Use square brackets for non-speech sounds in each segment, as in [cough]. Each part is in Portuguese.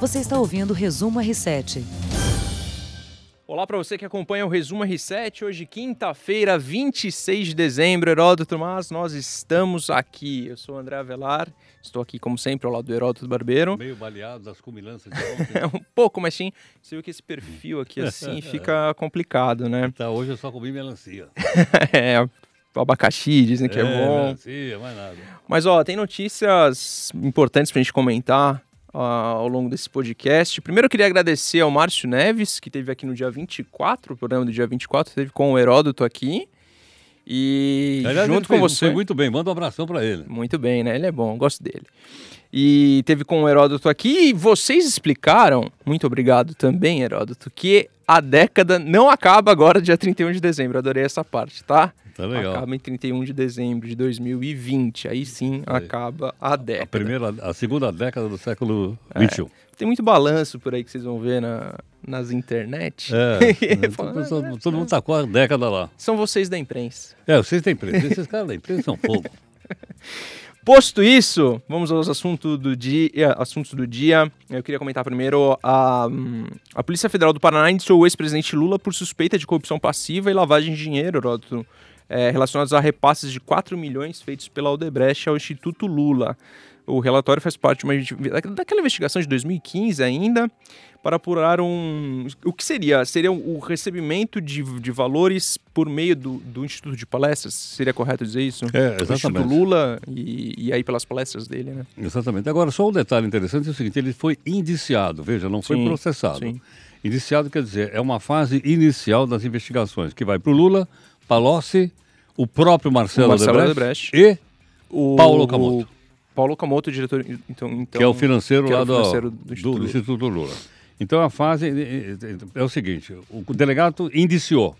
Você está ouvindo o Resumo R7. Olá para você que acompanha o Resumo R7. Hoje, quinta-feira, 26 de dezembro. Heródoto Mas, nós estamos aqui. Eu sou o André Avelar. Estou aqui, como sempre, ao lado do Heródoto Barbeiro. Meio baleado das comilanças de [laughs] ontem. um pouco, mas sim. Você viu que esse perfil aqui assim [laughs] fica complicado, né? Tá, hoje eu só comi melancia. [laughs] é, abacaxi, dizem que é, é bom. Melancia, mais nada. Mas, ó, tem notícias importantes pra gente comentar ao longo desse podcast. Primeiro eu queria agradecer ao Márcio Neves, que teve aqui no dia 24, o programa do dia 24, teve com o Heródoto aqui. E Aliás, junto com fez, você. Foi muito bem, manda um abração para ele. Muito bem, né? Ele é bom, gosto dele. E teve com o Heródoto aqui e vocês explicaram, muito obrigado também, Heródoto, que a década não acaba agora dia 31 de dezembro. Adorei essa parte, tá? Tá legal. Acaba em 31 de dezembro de 2020. Aí sim acaba a década. A primeira, a segunda década do século XXI. Tem muito balanço por aí que vocês vão ver na, nas internet. É, [laughs] né? Fala, todo, todo- "Ah, todo mundo tá com a década lá. São vocês da imprensa. É, vocês têm imprensa. Esses caras da imprensa são fogo. [laughs] Posto isso, vamos aos assuntos do dia. Assuntos do dia. Eu queria comentar primeiro a, hum, a Polícia Federal do Paraná indiciou o ex-presidente Lula por suspeita de corrupção passiva e lavagem de dinheiro, Heródoto, é, relacionados a repasses de 4 milhões feitos pela Aldebrecht ao Instituto Lula. O relatório faz parte uma, daquela investigação de 2015 ainda, para apurar um. O que seria? Seria o recebimento de, de valores por meio do, do Instituto de Palestras? Seria correto dizer isso? É, O Instituto exatamente. Lula e, e aí pelas palestras dele, né? Exatamente. Agora, só um detalhe interessante é o seguinte: ele foi indiciado, veja, não foi Sim, processado. sim. Indiciado quer dizer, é uma fase inicial das investigações, que vai para o Lula, Palocci, o próprio Marcelo, O Marcelo Odebrecht, Odebrecht. e O Paulo Okamoto. Paulo Okamoto, diretor. Então, então, que é o financeiro lá do, financeiro do Instituto do Lula. Instituto Lula. Então a fase eh, eh, é o seguinte: o delegado indiciou,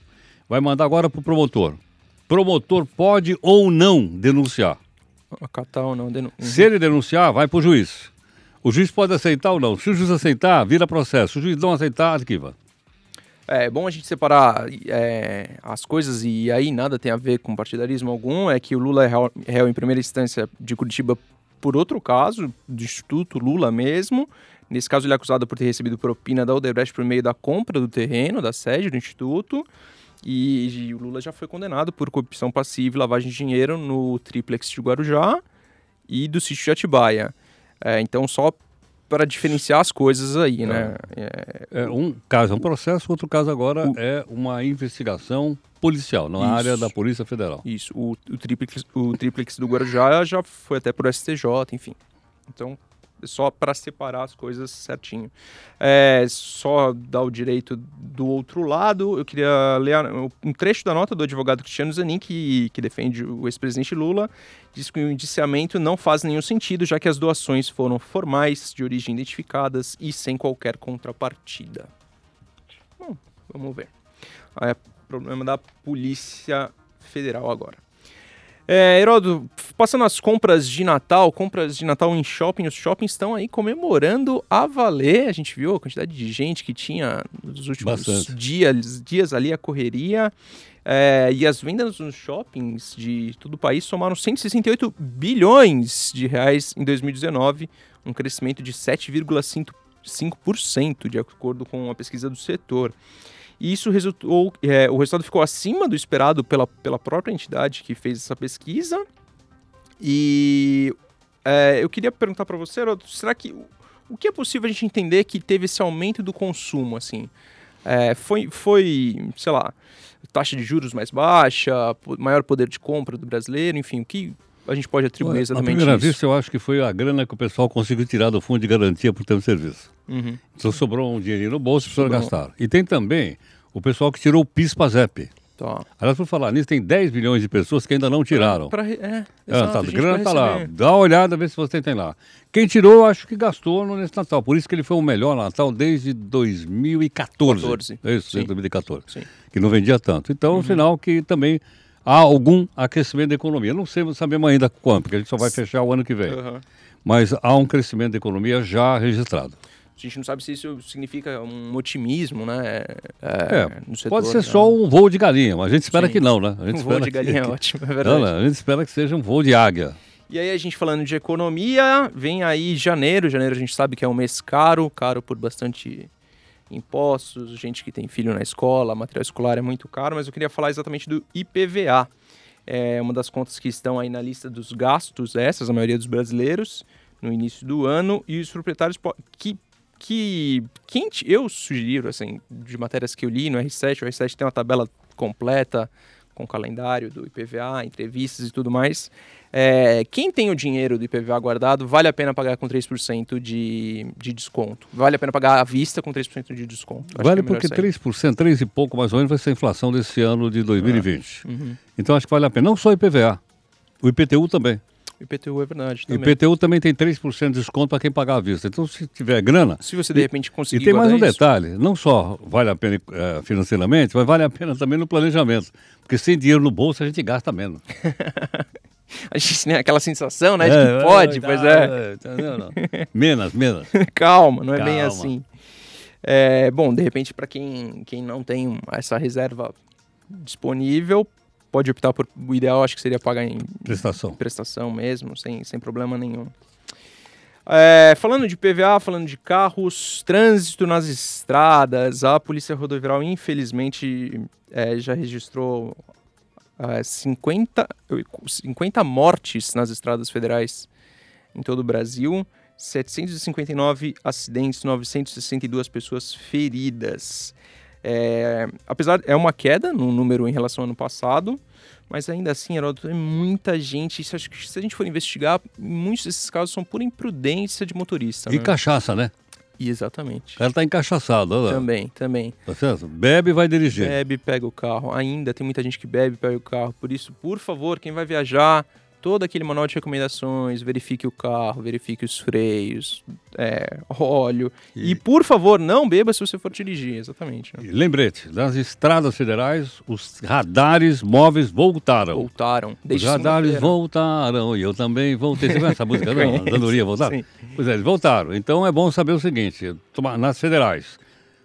vai mandar agora para o promotor. Promotor pode ou não denunciar. Acatar ou não. Denu... Se ele denunciar, vai para o juiz. O juiz pode aceitar ou não. Se o juiz aceitar, vira processo. Se o juiz não aceitar, arquiva. É bom a gente separar é, as coisas e aí nada tem a ver com partidarismo algum. É que o Lula é réu, réu em primeira instância de Curitiba por outro caso, do Instituto Lula mesmo. Nesse caso, ele é acusado por ter recebido propina da Odebrecht por meio da compra do terreno, da sede do Instituto. E, o Lula já foi condenado por corrupção passiva e lavagem de dinheiro no triplex de Guarujá e do sítio de Atibaia. É, então, só para diferenciar as coisas aí, né? É, É, um caso é um processo, outro caso agora é uma investigação policial, na Isso. área da Polícia Federal. Isso, o, o, triplex, o triplex do Guarujá já foi até por STJ, enfim. Então, é só para separar as coisas certinho. É, só dar o direito do outro lado, eu queria ler um trecho da nota do advogado Cristiano Zanin, que, que defende o ex-presidente Lula, diz que o indiciamento não faz nenhum sentido, já que as doações foram formais, de origem identificadas e sem qualquer contrapartida. Bom, vamos ver. É problema da Polícia Federal agora. É, Heródoto, passando as compras de Natal, compras de Natal em shopping, os shoppings estão aí comemorando a valer. A gente viu a quantidade de gente que tinha nos últimos Bastante. dias, dias ali, a correria. É, e as vendas nos shoppings de todo o país somaram 168 bilhões de reais em 2019, um crescimento de 7,5% de acordo com a pesquisa do setor. E isso resultou, é, o resultado ficou acima do esperado pela, pela própria entidade que fez essa pesquisa. E é, eu queria perguntar para você, será que o, que é possível a gente entender que teve esse aumento do consumo, assim? É, foi, foi, sei lá, taxa de juros mais baixa, maior poder de compra do brasileiro, enfim, o que a gente pode atribuir à exatamente primeira isso? vista, eu acho que foi a grana que o pessoal conseguiu tirar do fundo de garantia por tempo de serviço. Uhum. Então sobrou um dinheirinho no bolso e Sobrou. precisaram gastar. E tem também o pessoal que tirou o PIS-PASEP. Tá. Aliás, por falar nisso, tem 10 milhões de pessoas que ainda não tiraram. Pra, re- é, É, exato, tá, a gente, grana pra tá lá. Dá uma olhada, vê se você tem lá. Quem tirou, acho que gastou no- nesse Natal. Por isso que ele foi o melhor Natal desde 2014. 14. É Isso, Sim. desde 2014. Sim. Que não vendia tanto. Então, é um sinal que também há algum aquecimento da economia. Não sei, sabemos ainda quanto, porque a gente só vai fechar o ano que vem. Aham. Mas há um crescimento da economia já registrado. A gente não sabe se isso significa um otimismo, né? É, no setor, pode ser né? só um voo de galinha, mas a gente espera Sim. que não, né? [laughs] Um voo de galinha é [laughs] que... ótimo, é Não, verdade. não, a gente espera que seja um voo de águia. E aí a gente falando de economia, vem aí janeiro. Janeiro a gente sabe que é um mês caro, caro por bastante impostos, gente que tem filho na escola, material escolar é muito caro, mas eu queria falar exatamente do IPVA. É uma das contas que estão aí na lista dos gastos, essas, a maioria dos brasileiros, no início do ano, e os proprietários que que quem eu sugiro, assim, de matérias que eu li no R7, o R7 tem uma tabela completa com o calendário do IPVA, entrevistas e tudo mais. É, quem tem o dinheiro do IPVA guardado, vale a pena pagar com 3% de, de desconto. Vale a pena pagar à vista com 3% de desconto. Acho vale é porque 3%, 3 e pouco mais ou menos vai ser a inflação desse ano de 2020. É. Uhum. Então acho que vale a pena. Não só o IPVA, o IPTU também. IPTU é verdade. Também. IPTU também tem 3% de desconto para quem pagar à vista. Então, se tiver grana. Se você de repente conseguir. E tem mais um isso. detalhe: não só vale a pena é, financeiramente, mas vale a pena também no planejamento. Porque sem dinheiro no bolso a gente gasta menos. [laughs] a gente tem aquela sensação, né, de é, que pode, é, pois é. Menos, menos. [laughs] Calma, não é Calma. bem assim. É, bom, de repente, para quem, quem não tem essa reserva disponível, pode optar por. O ideal acho que seria pagar em prestação, prestação mesmo, sem, sem problema nenhum. É, falando de PVA, falando de carros, trânsito nas estradas, a Polícia Rodoviária, infelizmente, é, já registrou é, 50, 50 mortes nas estradas federais em todo o Brasil, 759 acidentes, 962 pessoas feridas. É, apesar, é uma queda no número em relação ao ano passado, mas ainda assim, Heródoto, é muita gente. Isso, acho que se a gente for investigar, muitos desses casos são por imprudência de motorista. E né? cachaça, né? Exatamente. O cara tá encaixaçado, olha Também, também. Tá certo? Bebe e vai dirigir. Bebe, pega o carro. Ainda tem muita gente que bebe e pega o carro. Por isso, por favor, quem vai viajar, todo aquele manual de recomendações, verifique o carro, verifique os freios, é, óleo. E... e... por favor, não beba se você for dirigir, exatamente. Né? Lembrete, nas estradas federais, os radares móveis voltaram. Voltaram. Os radares voltaram e eu também voltei. Você conhece essa [laughs] música, não? Dandoria voltar? Sim. Pois é, eles voltaram. Então é bom saber o seguinte, tomar, nas federais,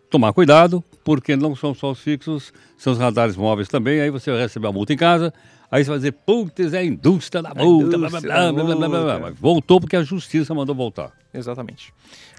tomar cuidado, porque não são só os fixos, são os radares móveis também, aí você vai receber a multa em casa, Aí você vai dizer, putz, é a indústria da multa, blá, blá, blá, blá, blá, blá, blá. Voltou porque a justiça mandou voltar. Exatamente.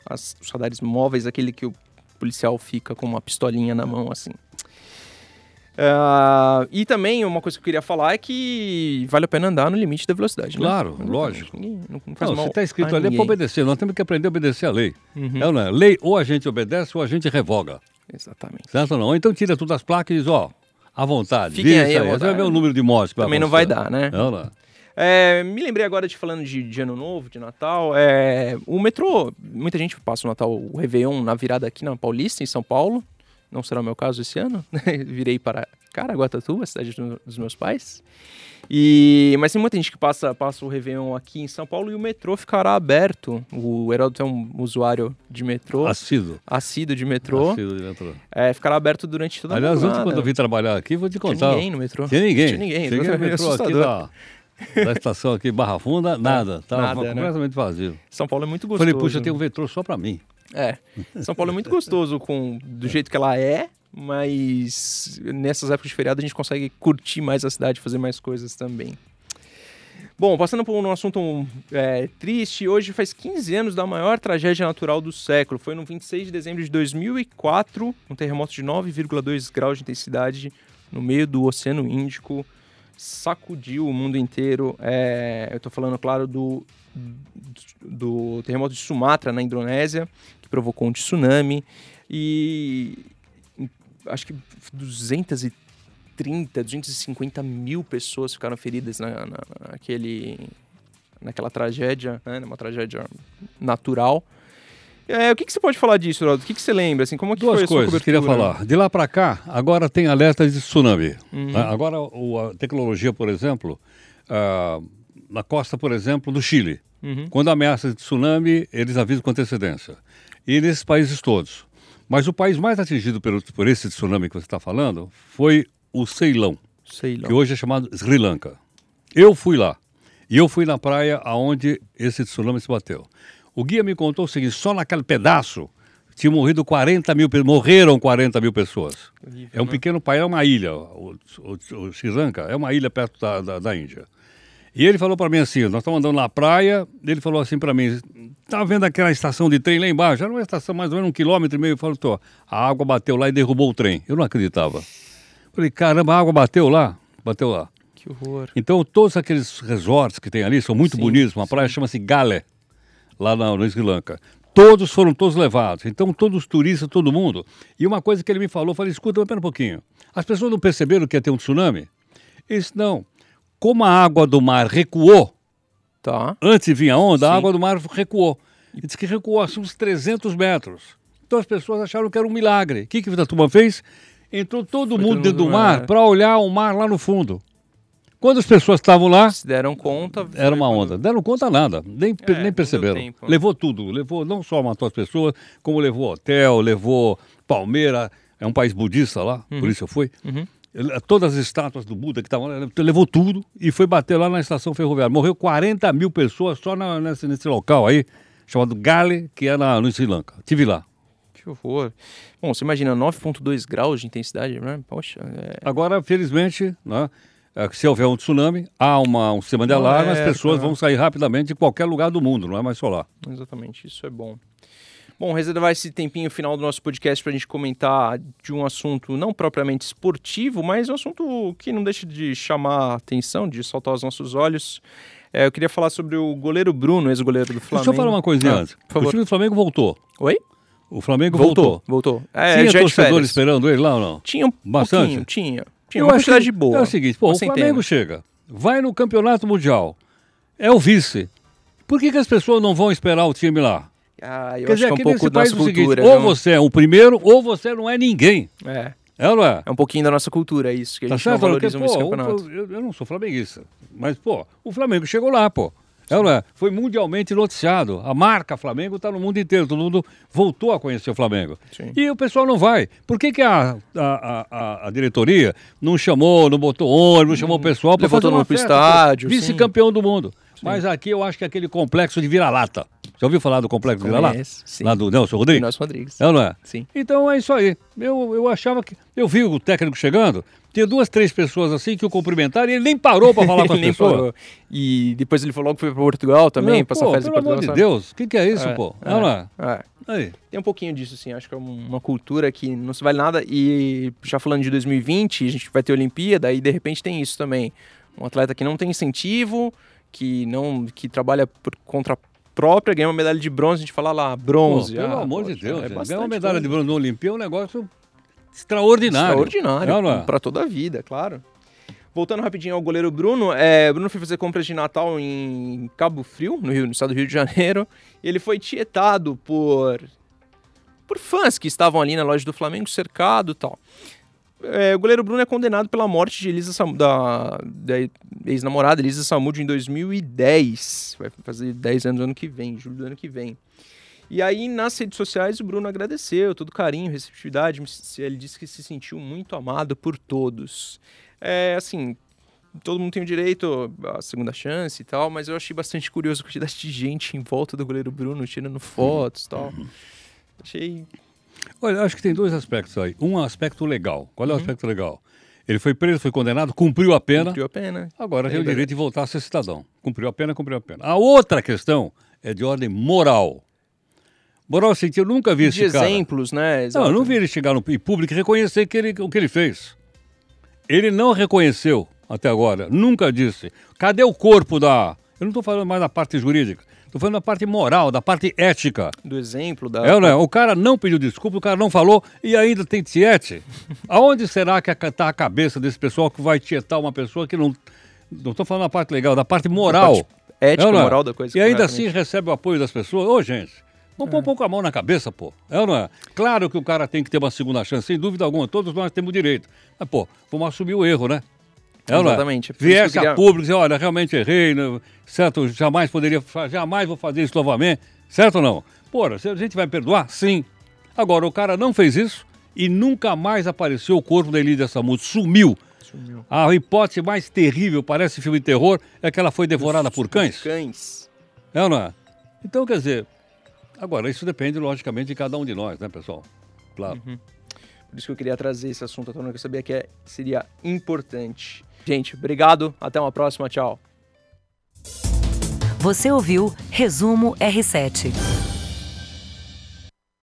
As, os radares móveis, aquele que o policial fica com uma pistolinha na mão, assim. Uh, e também uma coisa que eu queria falar é que vale a pena andar no limite da velocidade. Né? Claro, né? lógico. Ninguém, não, não, faz não, se está escrito ali é para obedecer. Nós temos que aprender a obedecer a lei. Uhum. É, não é? Lei ou a gente obedece ou a gente revoga. Exatamente. Certo ou não? Ou então tira tudo das placas e diz, ó, à vontade. Fiquem aí, aí. Você vai ver o número de mortes Também não vai dar, né? Não, não. É, me lembrei agora de falando de, de, Ano Novo, de Natal. É, o metrô, muita gente passa o Natal, o Réveillon na virada aqui na Paulista, em São Paulo. Não será o meu caso esse ano. [laughs] Virei para Caraguatatuba, cidade dos meus pais. E, mas tem muita gente que passa, passa o Réveillon aqui em São Paulo e o metrô ficará aberto. O Heraldo é um usuário de metrô. Assíduo. Assíduo de metrô. Assíduo de metrô. É, ficará aberto durante toda Aliás, a Aliás, ontem quando eu vim trabalhar aqui, vou te contar. Tinha ninguém no metrô. Tinha ninguém. Tinha ninguém. Cheguei no metrô aqui da, da estação aqui, Barra Funda, nada. Tava nada, né? completamente né? vazio. São Paulo é muito gostoso. Falei, puxa, tem um metrô só pra mim. É. São Paulo é muito gostoso com, do jeito que ela é, mas nessas épocas de feriado a gente consegue curtir mais a cidade, fazer mais coisas também. Bom, passando por um assunto é, triste, hoje faz 15 anos da maior tragédia natural do século. Foi no 26 de dezembro de 2004, um terremoto de 9,2 graus de intensidade no meio do Oceano Índico sacudiu o mundo inteiro. É, eu estou falando, claro, do, do terremoto de Sumatra, na Indonésia, que provocou um tsunami. E acho que 230, 250 mil pessoas ficaram feridas na, na, naquele, naquela tragédia, né? uma tragédia natural. É, o que, que, você pode falar disso, Ronaldo? O que, que, você lembra? Assim, como é que Duas foi coisas, queria falar. De lá para cá, agora tem alerta de tsunami. Uhum. Né? Agora, o, a tecnologia, por exemplo, uh, na costa, por exemplo, do Chile, uhum. quando ameaça de tsunami, eles avisam com antecedência. E nesses países todos. Mas o país mais atingido por, por esse tsunami que você está falando foi o Ceilão, Ceilão, que hoje é chamado Sri Lanka. Eu fui lá. E eu fui na praia aonde esse tsunami se bateu. O guia me contou o seguinte: só naquele pedaço tinham morrido 40 mil morreram 40 mil pessoas. é um né? pequeno país, é uma ilha. O, o, o Sri Lanka é uma ilha perto da, da, da Índia. E ele falou para mim assim, nós estamos andando na praia, ele falou assim para mim, tá vendo aquela estação de trem lá embaixo? Era uma estação mais ou menos um quilômetro e meio. Ele falou, tô, a água bateu lá e derrubou o trem. Eu não acreditava. Falei, caramba, a água bateu lá? Bateu lá. Que horror. Então, todos aqueles resorts que tem ali são muito sim, bonitos. Uma sim. praia chama-se Gale, lá na, no Sri Lanka. Todos foram todos levados. Então, todos os turistas, todo mundo. E uma coisa que ele me falou, eu falei, escuta, espera um pouquinho. As pessoas não perceberam que ia ter um tsunami? Isso não como a água do mar recuou, tá. antes vinha a onda, Sim. a água do mar recuou. E disse que recuou assim, uns 300 metros. Então as pessoas acharam que era um milagre. O que, que a turma fez? Entrou todo Foi mundo dentro do mar para olhar o mar lá no fundo. Quando as pessoas estavam lá. Se deram conta. Era uma onda. Quando... Deram conta nada. Nem, é, nem perceberam. Levou tudo. Levou, não só matou as pessoas, como levou hotel, levou Palmeira. É um país budista lá, uhum. por isso eu fui. Uhum todas as estátuas do Buda que estavam lá, levou tudo e foi bater lá na estação ferroviária. Morreu 40 mil pessoas só na, nesse, nesse local aí, chamado Gale, que é na, no Sri Lanka. Tive lá. Que horror. Bom, você imagina 9,2 graus de intensidade, né? Poxa. É... Agora, felizmente, né? É, se houver um tsunami, há uma, um sistema de alarme, é, as pessoas vão sair rapidamente de qualquer lugar do mundo, não é mais só lá. Exatamente, isso é bom. Bom, reservar esse tempinho final do nosso podcast para a gente comentar de um assunto não propriamente esportivo, mas um assunto que não deixa de chamar a atenção, de saltar os nossos olhos. É, eu queria falar sobre o goleiro Bruno, ex-goleiro do Flamengo. Deixa eu falar uma coisinha ah, antes. O time do Flamengo voltou. Oi? O Flamengo voltou. Voltou. voltou. É, tinha torcedor esperando ele lá ou não? Tinha um Bastante? tinha. Tinha eu uma quantidade boa. É o seguinte, pô, o Flamengo chega, vai no Campeonato Mundial, é o vice. Por que, que as pessoas não vão esperar o time lá? Ah, eu Quer acho dizer, que é um pouco da nossa cultura. Seguinte, ou você é o primeiro, ou você não é ninguém. É. É não é? É um pouquinho da nossa cultura isso, que a tá gente certo? não valoriza Porque, pô, campeonato. Eu, eu, não sou flamenguista, mas, pô, o Flamengo chegou lá, pô. É não é? Foi mundialmente noticiado. A marca Flamengo está no mundo inteiro. Todo mundo voltou a conhecer o Flamengo. Sim. E o pessoal não vai. Por que, que a, a, a, a diretoria não chamou, não botou ônibus, não chamou o pessoal para fazer uma festa, estádio? Vice-campeão do mundo. Sim. Mas aqui eu acho que é aquele complexo de vira-lata. Já ouviu falar do complexo de vira-lata? Lá do Nelson Rodrigues? Nelson Rodrigues. É ou não é? Sim. Então é isso aí. Eu, eu achava que. Eu vi o técnico chegando, tinha duas, três pessoas assim que o cumprimentaram e ele nem parou para falar [laughs] com as pessoas. Parou. E depois ele falou que foi para Portugal também, passar férias em Portugal. Pelo amor de Deus, o que, que, é isso, é, pô? É, não é? é. Aí. Tem um pouquinho disso, sim. Acho que é uma cultura que não se vale nada. E já falando de 2020, a gente vai ter Olimpíada e de repente tem isso também. Um atleta que não tem incentivo, que não que trabalha por conta própria, ganha uma medalha de bronze, a gente fala lá, bronze. Pô, pelo ah, amor de Deus, é ganhar uma medalha de bronze no Olimpíada é um negócio extraordinário. Extraordinário, é, para toda a vida, claro. Voltando rapidinho ao goleiro Bruno, é, Bruno foi fazer compras de Natal em Cabo Frio, no, Rio, no estado do Rio de Janeiro. E ele foi tietado por por fãs que estavam ali na loja do Flamengo, cercado e tal. É, o goleiro Bruno é condenado pela morte de Elisa Sam, da, da ex-namorada Elisa Samud em 2010. Vai fazer 10 anos no ano que vem, julho do ano que vem. E aí, nas redes sociais, o Bruno agradeceu, todo carinho, receptividade. Ele disse que se sentiu muito amado por todos. É, assim, todo mundo tem o direito à segunda chance e tal, mas eu achei bastante curioso a quantidade de gente em volta do goleiro Bruno, tirando fotos e tal. Uhum. Achei Olha, acho que tem dois aspectos aí. Um aspecto legal. Qual é o uhum. aspecto legal? Ele foi preso, foi condenado, cumpriu a pena. Cumpriu a pena. Agora tem o direito de voltar a ser cidadão. Cumpriu a pena, cumpriu a pena. A outra questão é de ordem moral. Moral assim, eu nunca vi de esse cara... exemplos, né? Não, eu não vi ele chegar no em público e reconhecer que ele, o que ele fez. Ele não reconheceu até agora, nunca disse. Cadê o corpo da... Eu não estou falando mais da parte jurídica. Estou falando da parte moral, da parte ética. Do exemplo, da. É, né? O cara não pediu desculpa, o cara não falou e ainda tem tiete. [laughs] Aonde será que está a cabeça desse pessoal que vai tietar uma pessoa que não. Não estou falando da parte legal, da parte moral. Da parte ética, é, moral da coisa. E ainda assim recebe o apoio das pessoas. Ô, gente, vamos é. pôr um pouco a mão na cabeça, pô. É ou não é? Claro que o cara tem que ter uma segunda chance, sem dúvida alguma. Todos nós temos direito. Mas, pô, vamos assumir o erro, né? É, Exatamente. É? Viesse a público e dizer, olha, realmente errei, né? certo? Jamais poderia, jamais vou fazer isso novamente, certo ou não? Porra, a gente vai perdoar? Sim. Agora, o cara não fez isso e nunca mais apareceu o corpo da Elídia Samudio. Sumiu. Sumiu. A hipótese mais terrível, parece filme de terror, é que ela foi devorada por cães. Cães. É ou não é? Então, quer dizer, agora, isso depende, logicamente, de cada um de nós, né, pessoal? Claro. Uhum. Por isso que eu queria trazer esse assunto à tona, que eu sabia que é, seria importante. Gente, obrigado, até uma próxima, tchau. Você ouviu Resumo R7.